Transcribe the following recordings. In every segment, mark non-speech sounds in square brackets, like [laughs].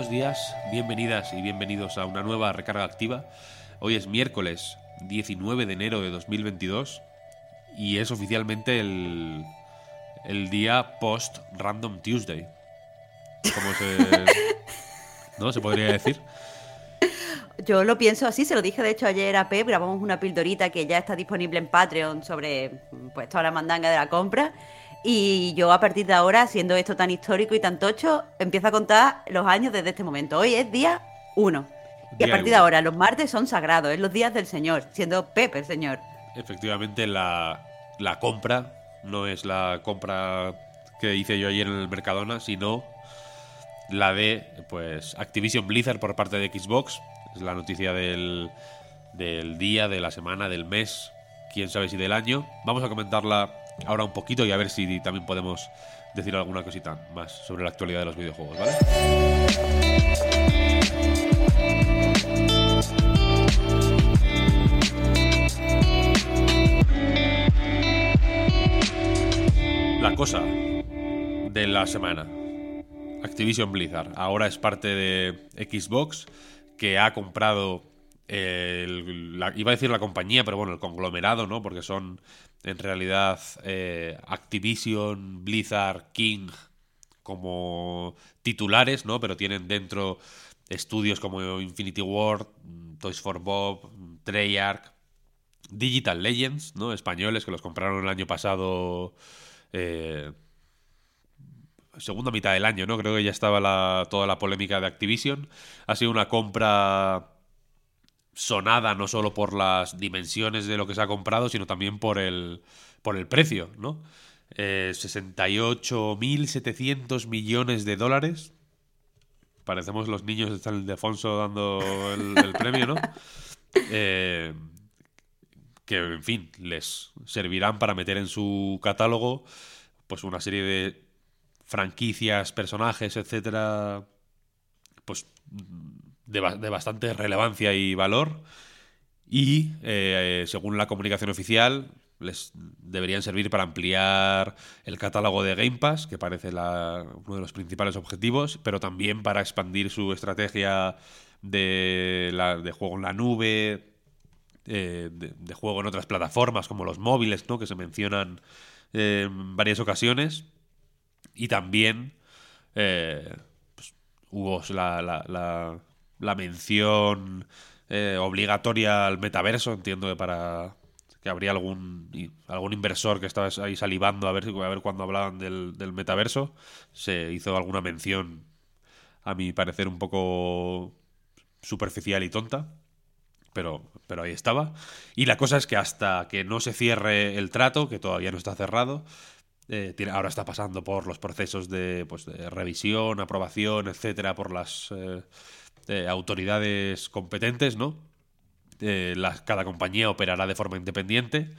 Buenos días, bienvenidas y bienvenidos a una nueva recarga activa. Hoy es miércoles 19 de enero de 2022 y es oficialmente el, el día post Random Tuesday. Como se. [laughs] ¿No? Se podría decir. Yo lo pienso así, se lo dije de hecho ayer a Pep, grabamos una pildorita que ya está disponible en Patreon sobre pues toda la mandanga de la compra. Y yo a partir de ahora, siendo esto tan histórico y tan tocho, empiezo a contar los años desde este momento. Hoy es día 1. Y a partir de ahora, los martes son sagrados, es los días del Señor, siendo Pep el Señor. Efectivamente, la, la compra no es la compra que hice yo ayer en el Mercadona, sino la de pues Activision Blizzard por parte de Xbox. Es la noticia del, del día, de la semana, del mes, quién sabe si del año. Vamos a comentarla ahora un poquito y a ver si también podemos decir alguna cosita más sobre la actualidad de los videojuegos, ¿vale? La cosa de la semana. Activision Blizzard. Ahora es parte de Xbox, que ha comprado. Iba a decir la compañía, pero bueno, el conglomerado, ¿no? Porque son en realidad eh, Activision, Blizzard, King como titulares, ¿no? Pero tienen dentro estudios como Infinity Ward, Toys for Bob, Treyarch, Digital Legends, ¿no? Españoles que los compraron el año pasado. eh, segunda mitad del año, ¿no? Creo que ya estaba la- toda la polémica de Activision. Ha sido una compra sonada no solo por las dimensiones de lo que se ha comprado, sino también por el, por el precio, ¿no? Eh, 68.700 millones de dólares. Parecemos los niños de San Ildefonso dando el, el premio, ¿no? [laughs] Eh, que, en fin, les servirán para meter en su catálogo pues una serie de franquicias, personajes, etcétera, pues de, ba- de bastante relevancia y valor. Y eh, según la comunicación oficial, les deberían servir para ampliar el catálogo de Game Pass, que parece uno de los principales objetivos, pero también para expandir su estrategia de, la- de juego en la nube, eh, de, de juego en otras plataformas como los móviles, ¿no? que se mencionan eh, en varias ocasiones. Y también eh, pues, hubo la, la- la- la mención eh, obligatoria al metaverso, entiendo que para que habría algún algún inversor que estaba ahí salivando a ver, a ver cuando hablaban del, del metaverso. Se hizo alguna mención, a mi parecer, un poco superficial y tonta pero, pero ahí estaba. Y la cosa es que hasta que no se cierre el trato, que todavía no está cerrado, eh, tiene- ahora está pasando por los procesos de, pues, de revisión, aprobación, etcétera, por las eh, eh, autoridades competentes, ¿no? Eh, la- cada compañía operará de forma independiente.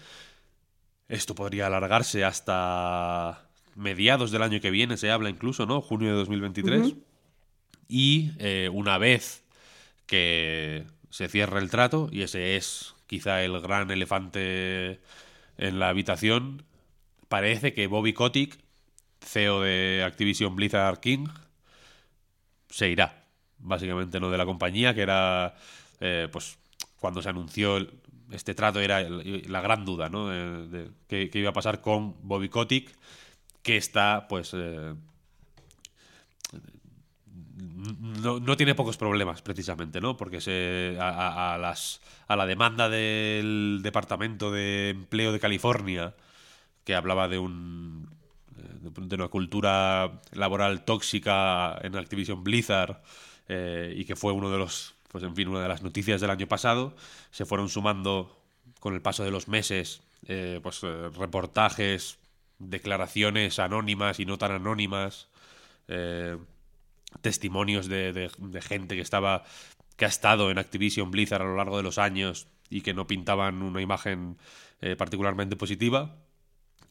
Esto podría alargarse hasta mediados del año que viene, se habla incluso, ¿no? Junio de 2023. Ujú. Y eh, una vez que se cierre el trato, y ese es quizá el gran elefante en la habitación, parece que Bobby Kotick, CEO de Activision Blizzard King, se irá, básicamente, no de la compañía, que era, eh, pues, cuando se anunció este trato, era la gran duda, ¿no? De, qué, qué iba a pasar con Bobby Kotick, que está, pues, eh, no, no tiene pocos problemas, precisamente, ¿no? Porque se, a, a- a las, a la demanda del Departamento de Empleo de California, que hablaba de un eh, de una cultura laboral tóxica en Activision Blizzard eh, y que fue uno de los, pues en fin, una de las noticias del año pasado, se fueron sumando con el paso de los meses, eh, pues eh, reportajes, declaraciones anónimas y no tan anónimas, testimonios de, de- de gente que estaba que ha estado en Activision Blizzard a lo largo de los años y que no pintaban una imagen particularmente positiva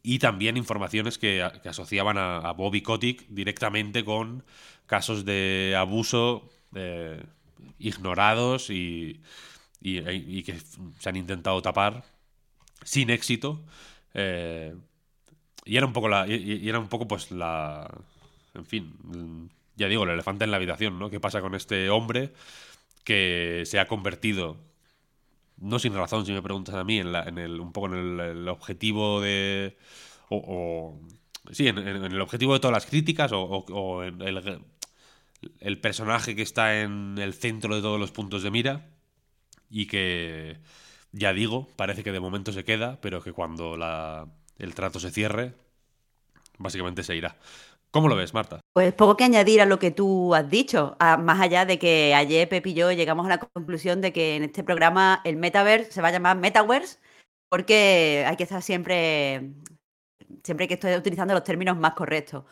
y también informaciones que, asociaban a, Bobby Kotick directamente con casos de abuso eh, ignorados y, y- que se han intentado tapar sin éxito. eh, y era un poco la. Y, era un poco, pues, la. En fin. Ya digo, el elefante en la habitación, ¿no? ¿Qué pasa con este hombre que se ha convertido no sin razón, si me preguntas a mí, en, la- en el, un poco en el, objetivo de. O, o- sí, en, en el objetivo de todas las críticas, o, o- o en el, el personaje que está en el centro de todos los puntos de mira. Y que, ya digo, parece que de momento se queda, pero que cuando la, el trato se cierre, básicamente se irá. ¿Cómo lo ves, Marta? Pues poco que añadir a lo que tú has dicho, más allá de que ayer Pep y yo llegamos a la conclusión de que en este programa el Metaverse se va a llamar Metaverse, porque hay que estar siempre, siempre que estar utilizando los términos más correctos.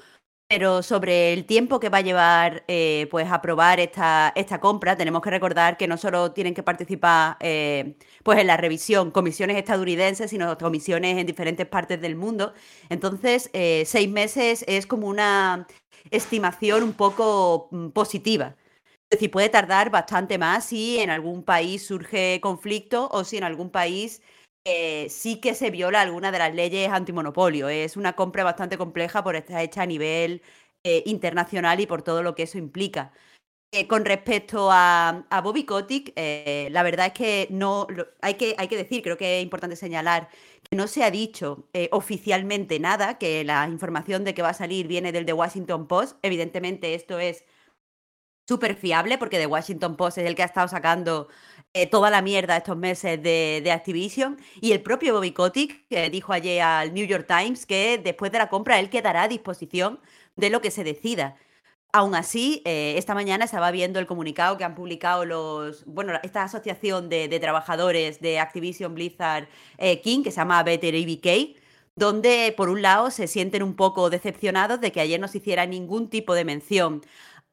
Pero sobre el tiempo que va a llevar eh, pues aprobar esta, esta compra, tenemos que recordar que no solo tienen que participar eh, pues en la revisión comisiones estadounidenses, sino comisiones en diferentes partes del mundo. Entonces, eh, seis meses es como una estimación un poco mm, positiva. Es decir, puede tardar bastante más si en algún país surge conflicto o si en algún país sí que se viola alguna de las leyes antimonopolio. Es una compra bastante compleja por estar hecha a nivel eh, internacional y por todo lo que eso implica. Eh, con respecto a, Bobby Kotick, eh, la verdad es que no hay, que hay que decir, creo que es importante señalar que no se ha dicho oficialmente nada, que la información de que va a salir viene del The Washington Post. Evidentemente, esto es súper fiable porque The Washington Post es el que ha estado sacando eh, toda la mierda estos meses de, Activision. Y el propio Bobby Kotick que dijo ayer al New York Times que después de la compra él quedará a disposición de lo que se decida. Aún así, eh, esta mañana estaba viendo el comunicado que han publicado los, bueno, esta asociación de, trabajadores de Activision Blizzard eh, King, que se llama Better ABK, donde por un lado se sienten un poco decepcionados de que ayer no se hiciera ningún tipo de mención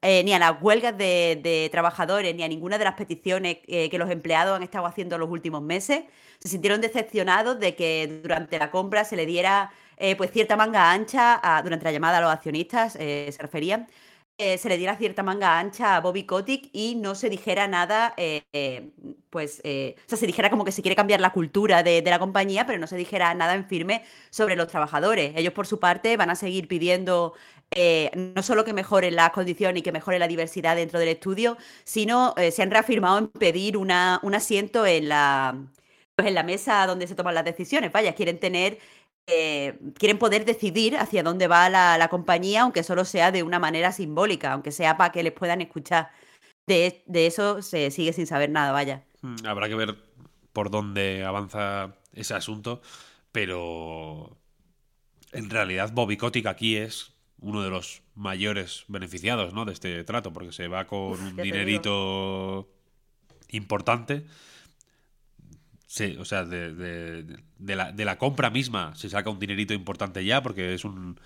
eh, ni a las huelgas de, de trabajadores, ni a ninguna de las peticiones eh, que los empleados han estado haciendo los últimos meses. Se sintieron decepcionados de que durante la compra se le diera eh, pues cierta manga ancha, a- durante la llamada a los accionistas, eh, se referían, eh, se le diera cierta manga ancha a Bobby Kotick y no se dijera nada, eh, pues, eh, o sea, se dijera como que se quiere cambiar la cultura de, la compañía, pero no se dijera nada en firme sobre los trabajadores. Ellos, por su parte, van a seguir pidiendo eh, no solo que mejoren las condiciones y que mejore la diversidad dentro del estudio, sino se han reafirmado en pedir una, un asiento en la, pues en la mesa donde se toman las decisiones. Vaya, quieren tener eh, quieren poder decidir hacia dónde va la, la compañía, aunque solo sea de una manera simbólica, aunque sea para que les puedan escuchar. De, de eso se sigue sin saber nada, vaya. Mm, Habrá que ver por dónde avanza ese asunto, pero en realidad Bobby Kotick aquí es uno de los mayores beneficiados ¿no? de este trato, porque se va con Uf, un dinerito importante. Sí, o sea, de, de- de la, de la compra misma se saca un dinerito importante ya, porque es un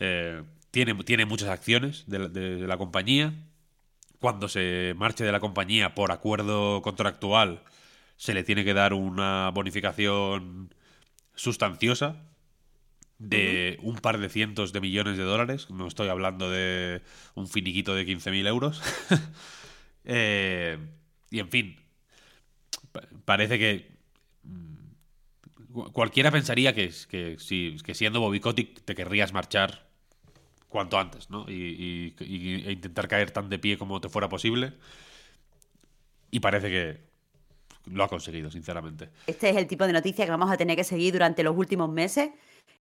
eh, tiene, tiene muchas acciones de la- de- de la compañía cuando se marche de la compañía por acuerdo contractual, se le tiene que dar una bonificación sustanciosa de un par de cientos de millones de dólares. No estoy hablando de un finiquito de 15.000 euros. [laughs] Eh, y en fin, pa- parece que cualquiera pensaría que, que, si, que siendo Bobby Kotick te querrías marchar cuanto antes, ¿no? Y, y- y- e intentar caer tan de pie como te fuera posible. Y parece que lo ha conseguido, sinceramente. Este es el tipo de noticia que vamos a tener que seguir durante los últimos meses.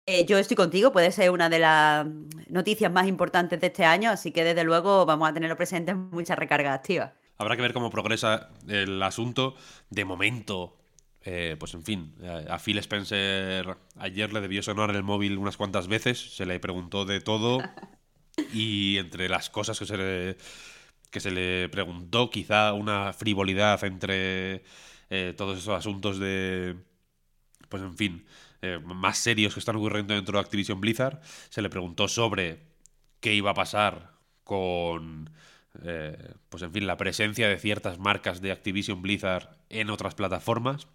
Eh, yo estoy contigo, puede ser una de las noticias más importantes de este año, así que desde luego vamos a tenerlo presente en muchas recargas activas. Habrá que ver cómo progresa el asunto. De momento, eh, pues en fin, eh, a Phil Spencer ayer le debió sonar el móvil unas cuantas veces, se le preguntó de todo [laughs] y entre las cosas que se le, que se le preguntó, quizá una frivolidad entre eh, todos esos asuntos de, pues en fin, eh, más serios que están ocurriendo dentro de Activision Blizzard. Se le preguntó sobre qué iba a pasar con, pues en fin, la presencia de ciertas marcas de Activision Blizzard en otras plataformas.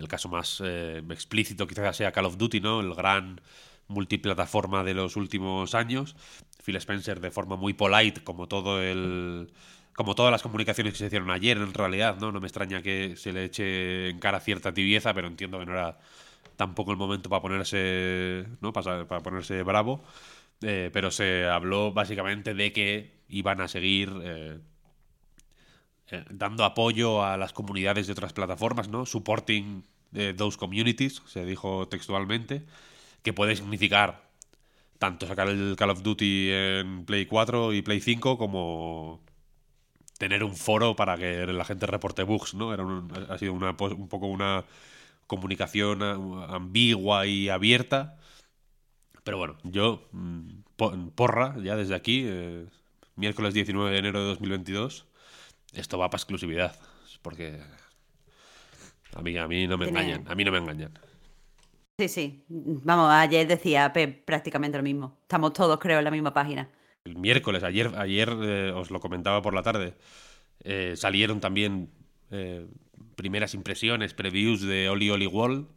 El caso más eh, explícito quizás sea Call of Duty, ¿no? El gran multiplataforma de los últimos años. Phil Spencer de forma muy polite, como todo el como todas las comunicaciones que se hicieron ayer, en realidad, ¿no? No me extraña que se le eche en cara cierta tibieza, pero entiendo que no era tampoco el momento para ponerse, ¿no? Para, ponerse bravo. Eh, pero se habló básicamente de que iban a seguir eh, eh, dando apoyo a las comunidades de otras plataformas, ¿no? Supporting those communities, se dijo textualmente, que puede significar tanto sacar el Call of Duty en Play 4 y Play 5 como tener un foro para que la gente reporte bugs, ¿no? Era ha sido una, un poco una comunicación ambigua y abierta. Pero bueno, yo, mm, porra, ya desde aquí, eh, miércoles 19 de enero de 2022, esto va para exclusividad. Porque a mí, a mí no me engañan, a mí no me engañan. Sí, sí. Vamos, ayer decía prácticamente lo mismo. Estamos todos, creo, en la misma página el miércoles, ayer, ayer eh, os lo comentaba por la tarde, eh, salieron también eh, primeras impresiones, previews de Oli Oli Wall.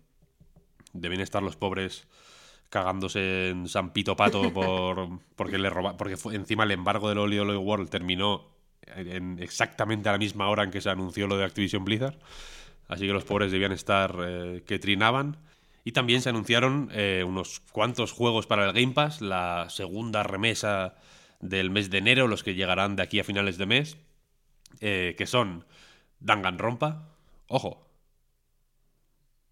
Deben estar los pobres cagándose en San Pito Pato [laughs] por, porque, le roba, porque fue, encima el embargo del Oli Oli World terminó en exactamente a la misma hora en que se anunció lo de Activision Blizzard. Así que los pobres debían estar que trinaban. Y también se anunciaron unos cuantos juegos para el Game Pass, la segunda remesa del mes de enero, los que llegarán de aquí a finales de mes, eh, que son Danganronpa, ojo,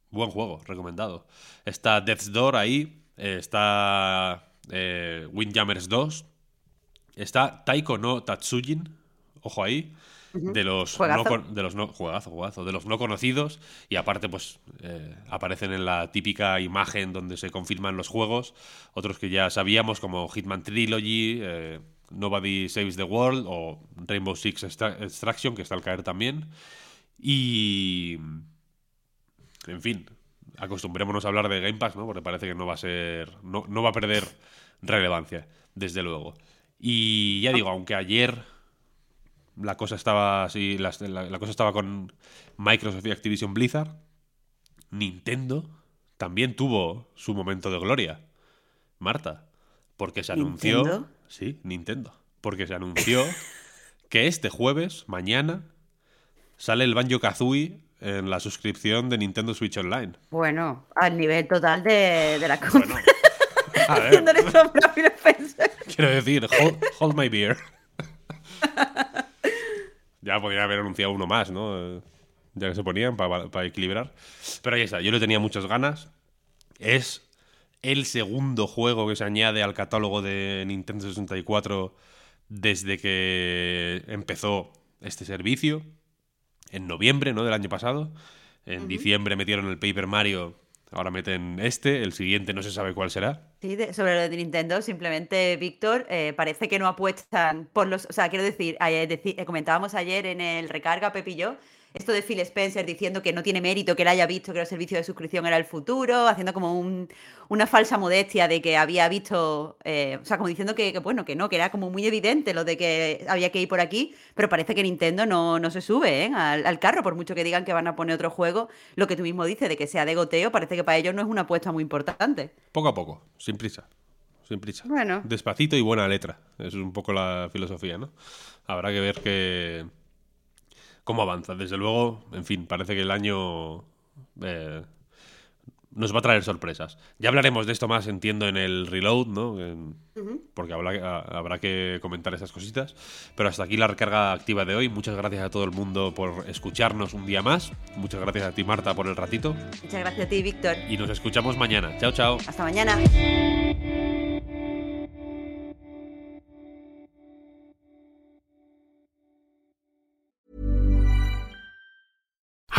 buen juego, recomendado. Está Death's Door ahí, eh, está eh, Windjammers 2, está Taiko no Tatsujin, ojo ahí, de los no, de los no juegazo, de los no conocidos y aparte pues eh, aparecen en la típica imagen donde se confirman los juegos otros que ya sabíamos como Hitman Trilogy eh, Nobody Saves the World o Rainbow Six Extraction que está al caer también y en fin acostumbrémonos a hablar de Game Pass no porque parece que no va a ser no, no va a perder relevancia desde luego. Y ya digo aunque ayer la cosa estaba así, la, cosa estaba con Microsoft y Activision Blizzard. Nintendo también tuvo su momento de gloria. Marta, porque se anunció, sí, Nintendo, porque se anunció [laughs] que este jueves, mañana, sale el Banjo Kazooie en la suscripción de Nintendo Switch Online. Bueno, al nivel total de, la compra. Bueno, [laughs] Quiero decir, hold my beer. Ya podría haber anunciado uno más, ¿no? Ya que se ponían para equilibrar. Pero ahí está, yo le tenía muchas ganas. Es el segundo juego que se añade al catálogo de Nintendo 64 desde que empezó este servicio. En noviembre, ¿no? Del año pasado. En diciembre metieron el Paper Mario Ahora meten este, el siguiente no se sabe cuál será. Sí, sobre lo de Nintendo, simplemente, Víctor, eh, parece que no apuestan por los. O sea, quiero decir, eh, comentábamos ayer en el recarga, Pepillo, esto de Phil Spencer diciendo que no tiene mérito que él haya visto que el servicio de suscripción era el futuro, haciendo como una falsa modestia de que había visto, eh, o sea, como diciendo que, bueno, que no, que era como muy evidente lo de que había que ir por aquí, pero parece que Nintendo no, no se sube ¿eh? al, carro, por mucho que digan que van a poner otro juego, lo que tú mismo dices de que sea de goteo, parece que para ellos no es una apuesta muy importante. Poco a poco, sin prisa. Sin prisa. Bueno. Despacito y buena letra. Eso es un poco la filosofía, ¿no? Habrá que ver que cómo avanza. Desde luego, en fin, parece que el año eh, nos va a traer sorpresas. Ya hablaremos de esto más, entiendo, en el reload, ¿no? Porque habrá, habrá, que comentar esas cositas. Pero hasta aquí la recarga activa de hoy. Muchas gracias a todo el mundo por escucharnos un día más. Muchas gracias a ti, Marta, por el ratito. Muchas gracias a ti, Víctor. Y nos escuchamos mañana. Chao, chao. Hasta mañana.